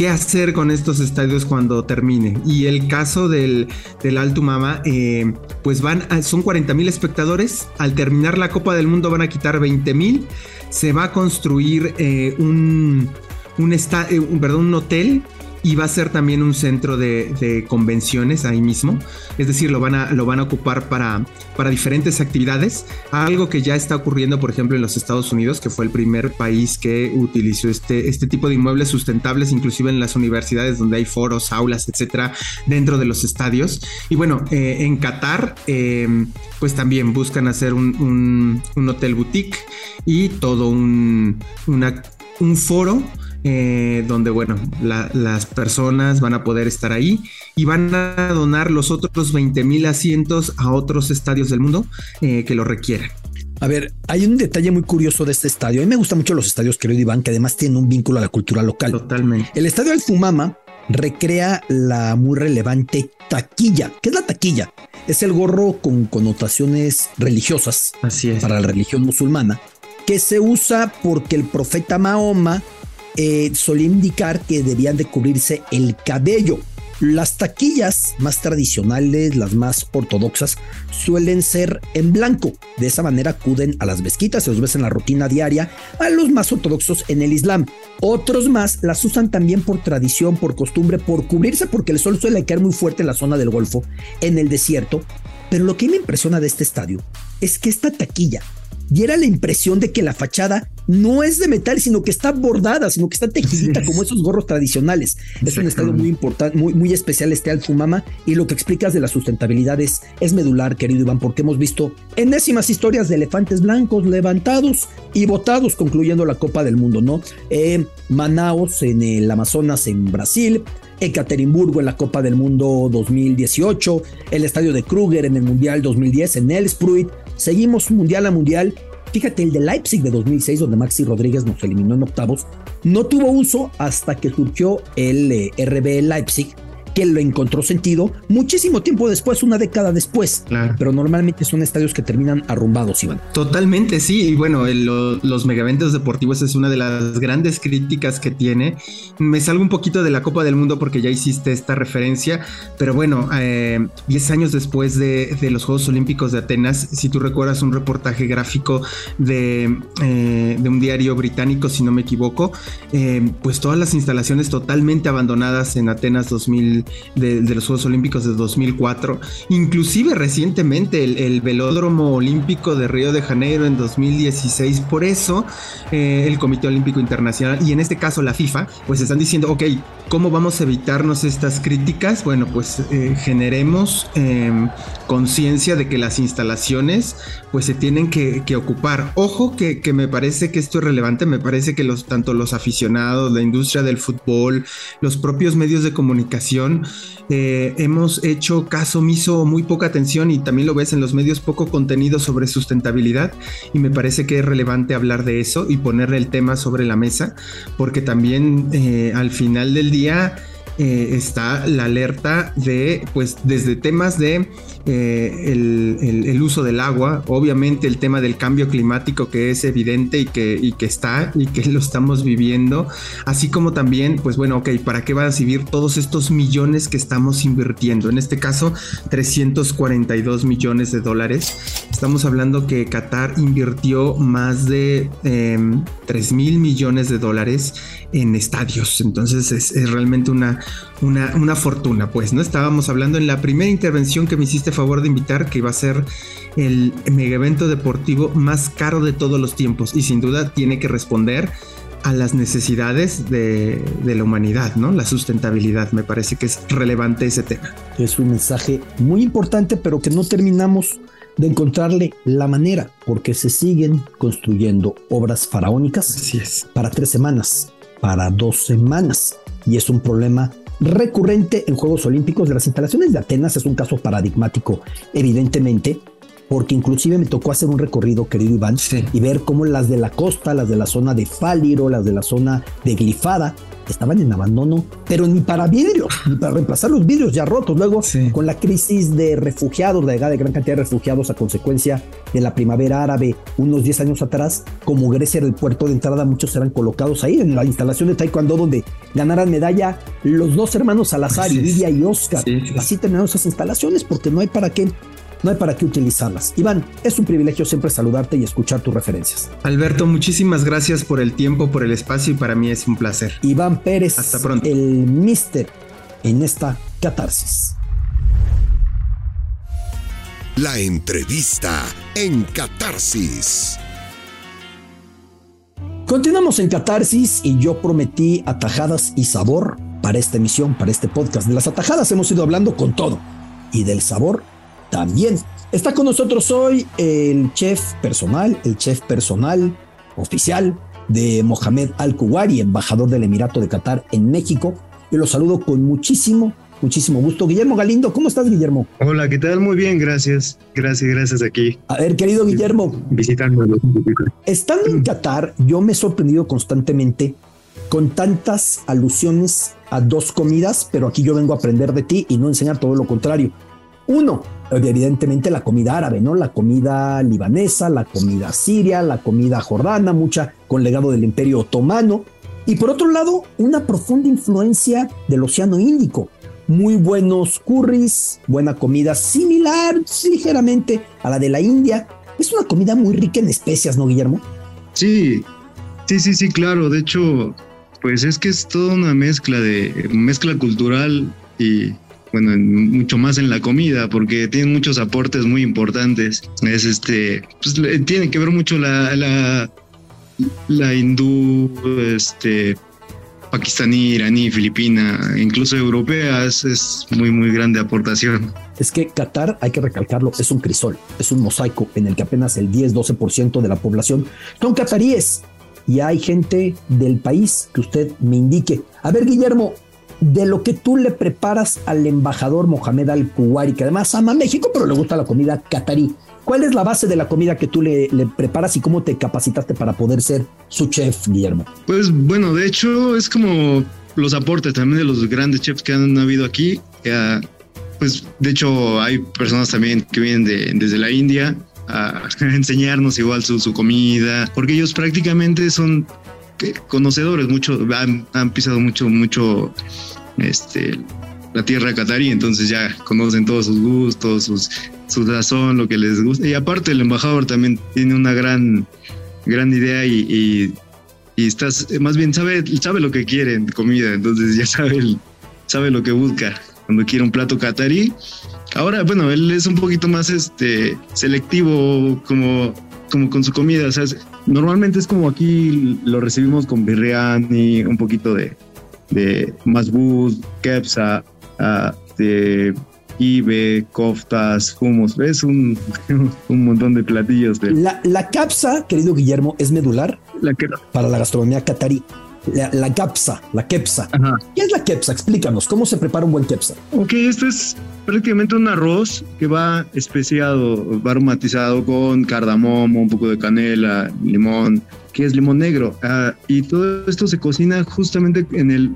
qué hacer con estos estadios cuando termine. Y el caso del, del Alto Mama, eh, pues van, son 40 mil espectadores. Al terminar la Copa del Mundo van a quitar 20 mil. Se va a construir eh, un, un, eh, un, perdón, un hotel y va a ser también un centro de, convenciones ahí mismo. Es decir, lo van a, lo van a ocupar para, para diferentes actividades. Algo que ya está ocurriendo, por ejemplo, en los Estados Unidos, que fue el primer país que utilizó este, este tipo de inmuebles sustentables, inclusive en las universidades donde hay foros, aulas, etcétera, dentro de los estadios. Y bueno, eh, en Qatar, em, pues también buscan hacer un, hotel boutique y todo un, un foro eh, donde, bueno, las personas van a poder estar ahí y van a donar los otros 20 mil asientos a otros estadios del mundo eh, que lo requieran. A ver, hay un detalle muy curioso de este estadio. A mí me gustan mucho los estadios, querido Iván, que además tienen un vínculo a la cultura local. Totalmente. El estadio del Fumama recrea la muy relevante taquilla. ¿Qué es la taquilla? Es el gorro con connotaciones religiosas Así es. para la religión musulmana, que se usa porque el profeta Mahoma eh, solía indicar que debían de cubrirse el cabello. Las taquillas más tradicionales, las más ortodoxas, suelen ser en blanco. De esa manera acuden a las mezquitas, se los ves en la rutina diaria, a los más ortodoxos en el Islam. Otros más las usan también por tradición, por costumbre, por cubrirse, porque el sol suele caer muy fuerte en la zona del Golfo, en el desierto. Pero lo que me impresiona de este estadio es que esta taquilla diera la impresión de que la fachada no es de metal, sino que está bordada, sino que está tejidita como esos gorros tradicionales. Es un estadio muy importante, muy, muy especial este Alfumama y lo que explicas de la sustentabilidad es, medular, querido Iván, porque hemos visto enésиmas historias de elefantes blancos levantados y botados, concluyendo la Copa del Mundo, ¿no? Eh, Manaos en el Amazonas en Brasil, Ekaterimburgo en la Copa del Mundo 2018, el estadio de Kruger en el Mundial 2010 en Elspruit, Seguimos mundial a mundial. Fíjate, el de Leipzig de 2006, donde Maxi Rodríguez nos eliminó en octavos, no tuvo uso hasta que surgió el eh, RB Leipzig, que lo encontró sentido muchísimo tiempo después, una década después. Claro. Pero normalmente son estadios que terminan arrumbados, Iván. Totalmente, sí. Y bueno, el, lo, los megaventos deportivos es una de las grandes críticas que tiene. Me salgo un poquito de la Copa del Mundo porque ya hiciste esta referencia, pero bueno, 10 eh, años después de, de, los Juegos Olímpicos de Atenas, si tú recuerdas un reportaje gráfico de, eh, de un diario británico, si no me equivoco, eh, pues todas las instalaciones totalmente abandonadas en Atenas 2000 de, los Juegos Olímpicos de 2004, inclusive recientemente el, el, velódromo olímpico de Río de Janeiro en 2016. Por eso eh, el Comité Olímpico Internacional y en este caso la FIFA, pues están diciendo, ok, ¿cómo vamos a evitarnos estas críticas? Bueno, pues eh, generemos eh, conciencia de que las instalaciones pues se tienen que, que ocupar. Ojo que, que, me parece que esto es relevante, me parece que los, tanto los aficionados, la industria del fútbol, los propios medios de comunicación, eh, hemos hecho caso omiso, muy poca atención y también lo ves en los medios, poco contenido sobre sustentabilidad y me parece que es relevante hablar de eso y ponerle el tema sobre la mesa porque también eh, al final del día eh, está la alerta de, pues, desde temas de eh, el, uso del agua, obviamente el tema del cambio climático que es evidente y que, está y que lo estamos viviendo, así como también, pues bueno, ok, ¿para qué van a servir todos estos millones que estamos invirtiendo? En este caso, 342 millones de dólares. Estamos hablando que Qatar invirtió más de eh, 3 mil millones de dólares en estadios, entonces es, realmente una, una, fortuna, pues, ¿no? Estábamos hablando en la primera intervención que me hiciste favor de invitar, que iba a ser el mega evento deportivo más caro de todos los tiempos y sin duda tiene que responder a las necesidades de, de, la humanidad, ¿no? La sustentabilidad, me parece que es relevante ese tema. Es un mensaje muy importante, pero que no terminamos de encontrarle la manera, porque se siguen construyendo obras faraónicas Así es. para tres semanas, para dos semanas, y es un problema recurrente en Juegos Olímpicos de las instalaciones de Atenas. Es un caso paradigmático, evidentemente, porque inclusive me tocó hacer un recorrido, querido Iván, sí. y ver cómo las de la costa, las de la zona de Fáliro, las de la zona de Glifada, estaban en abandono, pero ni para vidrios, ni para reemplazar los vidrios ya rotos. Luego, sí. con la crisis de refugiados, la llegada de gran cantidad de refugiados a consecuencia de la primavera árabe unos 10 años atrás, como Grecia era el puerto de entrada, muchos eran colocados ahí en la instalación de Taekwondo, donde ganaran medalla los dos hermanos Salazar, sí, Lidia y Oscar. Sí, Así terminaron esas instalaciones porque no hay para qué no hay para qué utilizarlas. Iván, es un privilegio siempre saludarte y escuchar tus referencias. Alberto, muchísimas gracias por el tiempo, por el espacio y para mí es un placer. Iván Pérez, hasta pronto. El mister en esta catarsis. La entrevista en catarsis. Continuamos en catarsis y yo prometí atajadas y sabor para esta emisión, para este podcast. De las atajadas hemos ido hablando con todo y del sabor también. Está con nosotros hoy el chef personal, el chef personal oficial de Mohamed Al-Kuwari, embajador del Emirato de Qatar en México. Y lo saludo con muchísimo, muchísimo gusto. Guillermo Galindo, ¿cómo estás, Guillermo? Hola, ¿qué tal? Muy bien, gracias. Gracias, gracias aquí. A ver, querido Guillermo. Visitando. Estando en Qatar, yo me he sorprendido constantemente con tantas alusiones a dos comidas, pero aquí yo vengo a aprender de ti y no enseñar todo lo contrario. Uno, evidentemente la comida árabe, ¿no? La comida libanesa, la comida siria, la comida jordana, mucha con legado del imperio otomano. Y por otro lado, una profunda influencia del Océano Índico. Muy buenos curries, buena comida similar ligeramente a la de la India. Es una comida muy rica en especias, ¿no, Guillermo? Sí, sí, sí, sí, claro. De hecho, pues es que es toda una mezcla de mezcla cultural y bueno, mucho más en la comida, porque tiene muchos aportes muy importantes. Es este, pues tiene que ver mucho la, la, hindú, este, pakistaní, iraní, filipina, incluso europea, es, es, muy, muy grande aportación. Es que Qatar, hay que recalcarlo, es un crisol, es un mosaico en el que apenas el 10-12% de la población son cataríes. Y hay gente del país que usted me indique. A ver, Guillermo, de lo que tú le preparas al embajador Mohamed Al-Kuwari, que además ama México, pero le gusta la comida catarí. ¿Cuál es la base de la comida que tú le, preparas y cómo te capacitaste para poder ser su chef, Guillermo? Pues bueno, de hecho es como los aportes también de los grandes chefs que han habido aquí. pues de hecho hay personas también que vienen de, desde la India a enseñarnos igual su, su comida, porque ellos prácticamente son conocedores, mucho, han, han, pisado mucho, mucho este, la tierra catarí, entonces ya conocen todos sus gustos, sus, su sazón, lo que les gusta. Y aparte el embajador también tiene una gran, gran idea y, y, estás, más bien sabe, sabe lo que quiere en comida, entonces ya sabe, sabe lo que busca cuando quiere un plato catarí. Ahora, bueno, él es un poquito más este, selectivo como, como con su comida. O sea, normalmente es como aquí lo recibimos con biryani, un poquito de, de masbuz, kepsa, uh, de ibe, koftas, hummus. Es un, un montón de platillos. De... La, la capsa, querido Guillermo, es medular la que... para la gastronomía catarí. La, la capsa, la kepsa. ¿Qué es la kepsa? Explícanos, ¿cómo se prepara un buen kepsa? Ok, esto es prácticamente un arroz que va especiado, va aromatizado con cardamomo, un poco de canela, limón, que es limón negro. Uh, y todo esto se cocina justamente en el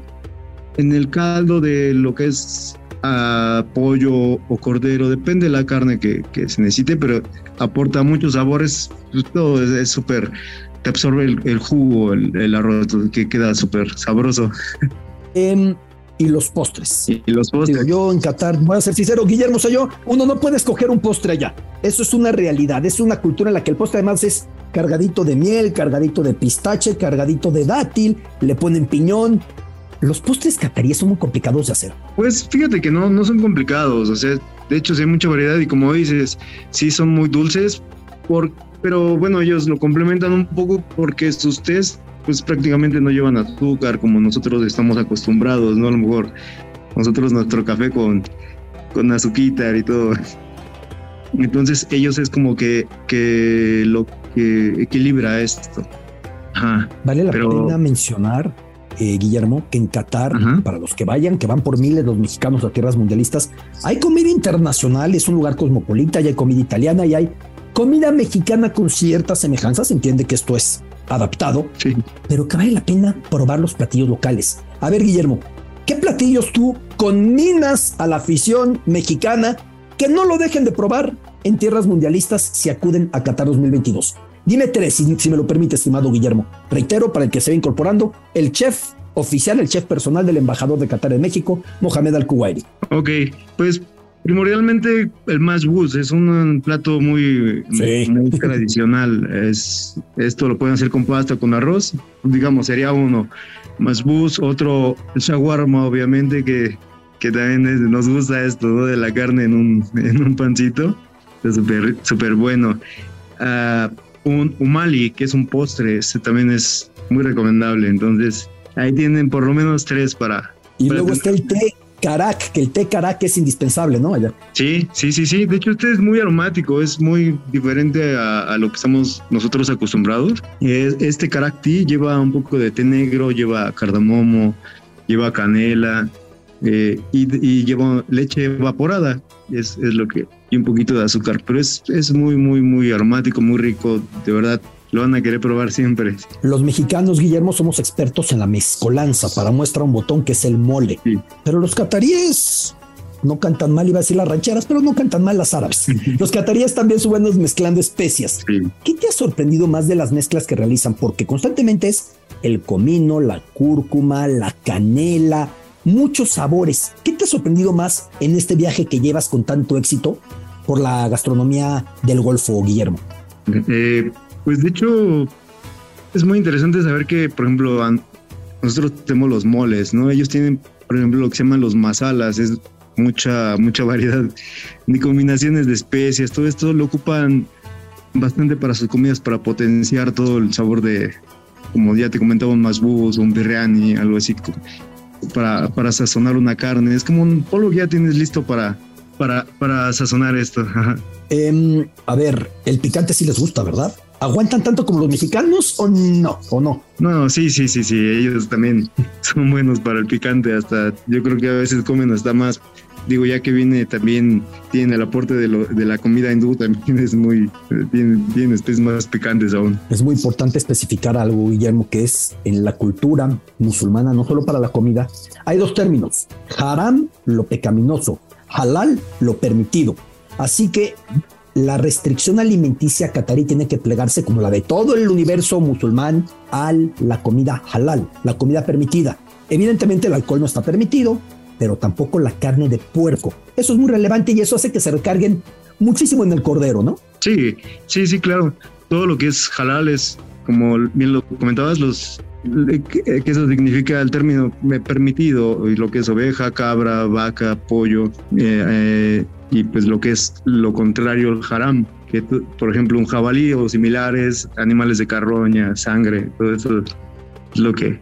en el caldo de lo que es uh, pollo o cordero, depende de la carne que, que se necesite, pero aporta muchos sabores, todo es súper, te absorbe el, el jugo, el, el, arroz, que queda súper sabroso. Eh, y los postres. Y, los postres. Digo, yo en Qatar, voy a ser sincero, Guillermo, yo, uno no puede escoger un postre allá. Eso es una realidad, es una cultura en la que el postre además es cargadito de miel, cargadito de pistache, cargadito de dátil, le ponen piñón, los postres cataríes son muy complicados de hacer. Pues fíjate que no, no son complicados, o sea, de hecho sí hay mucha variedad y como dices, sí son muy dulces, por, pero bueno, ellos lo complementan un poco porque sus test pues prácticamente no llevan azúcar como nosotros estamos acostumbrados, ¿no? A lo mejor nosotros nuestro café con, con azuquitar y todo. Entonces ellos es como que, que lo que equilibra esto. Ajá. Vale la pena mencionar eh, Guillermo, que en Qatar, Ajá. para los que vayan, que van por miles los mexicanos a tierras mundialistas, hay comida internacional, es un lugar cosmopolita, y hay comida italiana y hay comida mexicana con ciertas semejanzas. Se entiende que esto es adaptado, sí. pero que vale la pena probar los platillos locales. A ver, Guillermo, ¿qué platillos tú conminas a la afición mexicana que no lo dejen de probar en tierras mundialistas si acuden a Qatar 2022? Dime tres, si, si, me lo permite, estimado Guillermo. Reitero, para el que se va incorporando, el chef oficial, el chef personal del embajador de Qatar en México, Mohamed Al-Kuwairi. Ok, pues primordialmente el masbuz es un plato muy, sí. muy tradicional. Es, esto lo pueden hacer con pasta, con arroz, digamos, sería uno. Masbuz, otro, el shawarma, obviamente, que, que también es, nos gusta esto, ¿no? De la carne en un, en un pancito. Es súper super bueno. Uh, un umali, que es un postre, este también es muy recomendable. Entonces, ahí tienen por lo menos tres para. Y para luego tener. está el té carac, que el té carac es indispensable, ¿no? Allá. Sí, sí, sí, sí. De hecho, este es muy aromático, es muy diferente a, a lo que estamos nosotros acostumbrados. Este carac tea lleva un poco de té negro, lleva cardamomo, lleva canela. Eh, y, y, lleva leche evaporada, es, es lo que, y un poquito de azúcar, pero es, es muy, muy, muy aromático, muy rico, de verdad, lo van a querer probar siempre. Los mexicanos, Guillermo, somos expertos en la mezcolanza, para muestra un botón que es el mole, sí. pero los cataríes no cantan mal, iba a decir las rancheras, pero no cantan mal las árabes. Los cataríes también son buenos mezclando especias. Sí. ¿Qué te ha sorprendido más de las mezclas que realizan? Porque constantemente es el comino, la cúrcuma, la canela, muchos sabores. ¿Qué te ha sorprendido más en este viaje que llevas con tanto éxito por la gastronomía del Golfo, Guillermo? Eh, pues de hecho, es muy interesante saber que, por ejemplo, nosotros tenemos los moles, ¿no? Ellos tienen, por ejemplo, lo que se llaman los masalas, es mucha, mucha variedad de combinaciones de especias, todo esto lo ocupan bastante para sus comidas, para potenciar todo el sabor de, como ya te comentaba, un masbus, un biryani, algo así para, para sazonar una carne. Es como un polvo que ya tienes listo para, para, para sazonar esto. Eh, a ver, el picante sí les gusta, ¿verdad? ¿Aguantan tanto como los mexicanos o no? ¿O no? No, sí, sí, sí, sí. Ellos también son buenos para el picante. Hasta yo creo que a veces comen hasta más digo, ya que viene también, tiene el aporte de, lo, de la comida hindú, también es muy, tiene, tiene especies más picantes aún. Es muy importante especificar algo, Guillermo, que es en la cultura musulmana, no solo para la comida, hay dos términos, haram, lo pecaminoso, halal, lo permitido. Así que la restricción alimenticia catarí tiene que plegarse como la de todo el universo musulmán a la comida halal, la comida permitida. Evidentemente el alcohol no está permitido, pero tampoco la carne de puerco. Eso es muy relevante y eso hace que se recarguen muchísimo en el cordero, ¿no? Sí, sí, sí, claro. Todo lo que es halal es, como bien lo comentabas, los que eso significa el término permitido, y lo que es oveja, cabra, vaca, pollo, eh, eh, y pues lo que es lo contrario, el haram, que por ejemplo un jabalí o similares, animales de carroña, sangre, todo eso es lo que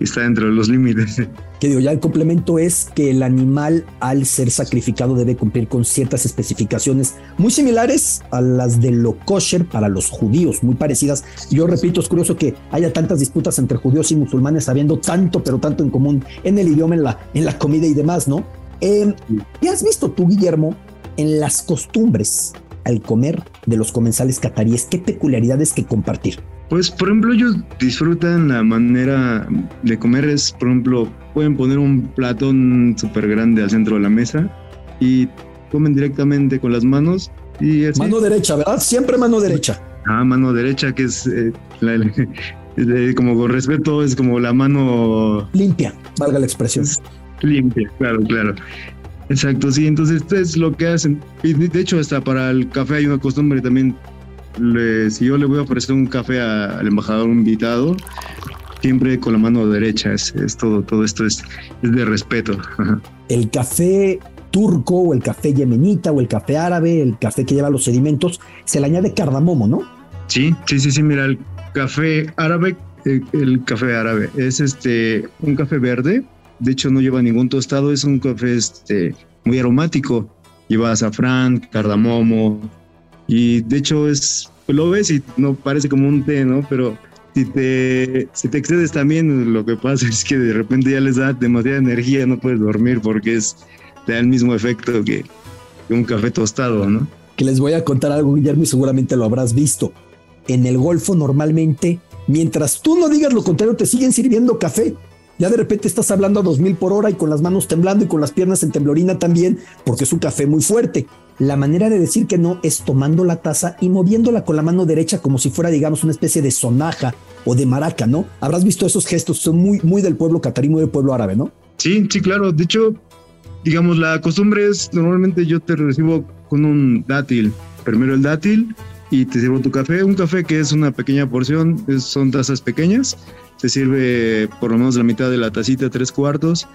está dentro de los límites. Que digo, ya el complemento es que el animal al ser sacrificado debe cumplir con ciertas especificaciones muy similares a las de lo kosher para los judíos, muy parecidas. Yo repito, es curioso que haya tantas disputas entre judíos y musulmanes habiendo tanto, pero tanto en común en el idioma, en la, en la comida y demás, ¿no? Eh, ¿Qué has visto tú, Guillermo, en las costumbres al comer de los comensales cataríes? ¿Qué peculiaridades que compartir? Pues, por ejemplo, ellos disfrutan la manera de comer. Es, por ejemplo, pueden poner un platón súper grande al centro de la mesa y comen directamente con las manos. Y Mano derecha, ¿verdad? Siempre mano derecha. Ah, mano derecha, que es eh, como con respeto, es como la mano limpia, valga la expresión. limpia, claro, claro. Exacto, sí, entonces esto es lo que hacen. Y de hecho, hasta para el café hay una costumbre también. Si yo le voy a ofrecer un café al embajador invitado, siempre con la mano derecha, es, todo, todo esto es, es de respeto. El café turco o el café yemenita o el café árabe, el café que lleva los sedimentos, se le añade cardamomo, ¿no? Sí, sí, sí, sí, mira, el café árabe, el, el café árabe es este un café verde de hecho, no lleva ningún tostado, es un café este, muy aromático. Lleva azafrán, cardamomo. Y de hecho, es, lo ves y no parece como un té, ¿no? Pero si te, si te excedes también, lo que pasa es que de repente ya les da demasiada energía, no puedes dormir porque es, te da el mismo efecto que, que un café tostado, ¿no? Que les voy a contar algo, Guillermo, y seguramente lo habrás visto. En el Golfo, normalmente, mientras tú no digas lo contrario, te siguen sirviendo café. Ya de repente estás hablando a 2000 por hora y con las manos temblando y con las piernas en temblorina también, porque es un café muy fuerte. La manera de decir que no es tomando la taza y moviéndola con la mano derecha como si fuera, digamos, una especie de sonaja o de maraca, ¿no? Habrás visto esos gestos, son muy, muy del pueblo catarí, muy del pueblo árabe, ¿no? Sí, sí, claro. De hecho, digamos, la costumbre es normalmente yo te recibo con un dátil. Primero el dátil y te sirvo tu café. Un café que es una pequeña porción, son tazas pequeñas se sirve por lo menos la mitad de la tacita, tres cuartos.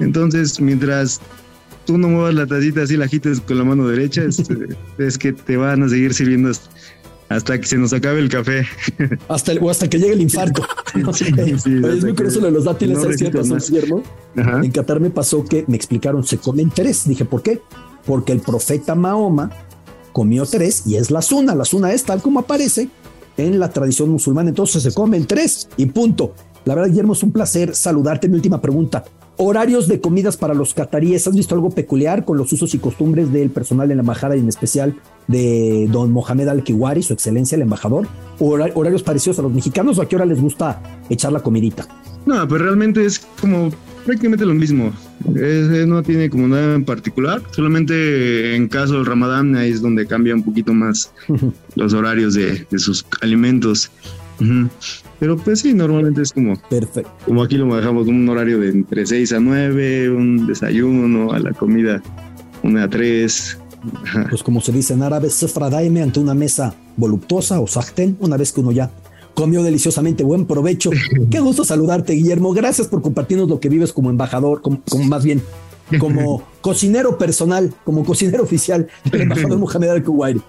Entonces, mientras tú no muevas la tacita así, la agites con la mano derecha, es, es que te van a seguir sirviendo hasta que se nos acabe el café. Hasta o hasta que llegue el infarto. es muy curioso lo de los dátiles, ¿sabes qué pasó, Guillermo? En Qatar me pasó que me explicaron, se comen tres. Dije, ¿por qué? Porque el profeta Mahoma comió tres y es la zuna. La zuna es tal como aparece en la tradición musulmana. Entonces se comen tres y punto. La verdad, Guillermo, es un placer saludarte. Mi última pregunta. Horarios de comidas para los cataríes. ¿Has visto algo peculiar con los usos y costumbres del personal en la embajada y en especial de don Mohamed Al-Kiwari, su excelencia, el embajador? ¿Horarios parecidos a los mexicanos o a qué hora les gusta echar la comidita? No, pues realmente es como prácticamente lo mismo. no tiene como nada en particular. Solamente en caso del Ramadán ahí es donde cambia un poquito más los horarios de, sus alimentos. Pero pues sí, normalmente es como. Perfecto. Como aquí lo manejamos un horario de entre 6 a 9, un desayuno, a la comida una a 3. Pues como se dice en árabe, sefradaime ante una mesa voluptuosa o sahten, una vez que uno ya comió deliciosamente. Buen provecho. Qué gusto saludarte, Guillermo. Gracias por compartirnos lo que vives como embajador, como, más bien como cocinero personal, como cocinero oficial del embajador Mohamed Al-Kuwairi.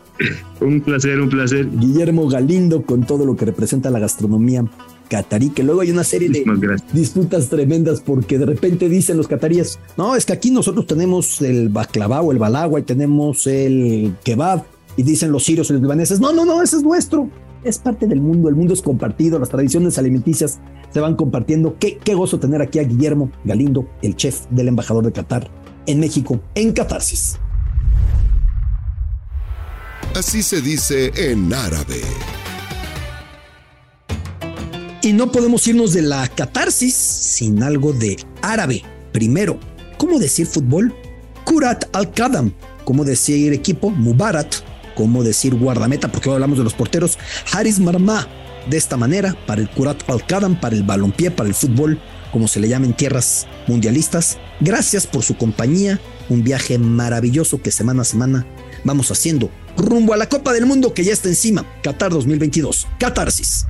Un placer, un placer. Guillermo Galindo con todo lo que representa la gastronomía catarí, que luego hay una serie de disputas tremendas porque de repente dicen los cataríes, no, es que aquí nosotros tenemos el baklava o el balagua y tenemos el kebab y dicen los sirios y los libaneses, no, no, no, ese es nuestro es parte del mundo, el mundo es compartido, las tradiciones alimenticias se van compartiendo. Qué, qué gozo tener aquí a Guillermo Galindo, el chef del embajador de Qatar en México, en Catarsis. Así se dice en árabe. Y no podemos irnos de la catarsis sin algo de árabe. Primero, ¿cómo decir fútbol? Kurat al-Qadam. ¿Cómo decir equipo? Mubarat. ¿Cómo decir guardameta? Porque hoy hablamos de los porteros. Haris Marma. De esta manera, para el Kurat al-Qadam, para el balompié, para el fútbol, como se le llama en tierras mundialistas. Gracias por su compañía. Un viaje maravilloso que semana a semana vamos haciendo rumbo a la Copa del Mundo que ya está encima. Qatar 2022. Catarsis.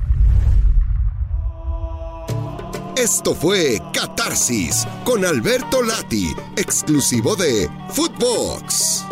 Esto fue Catarsis con Alberto Lati, exclusivo de Footbox.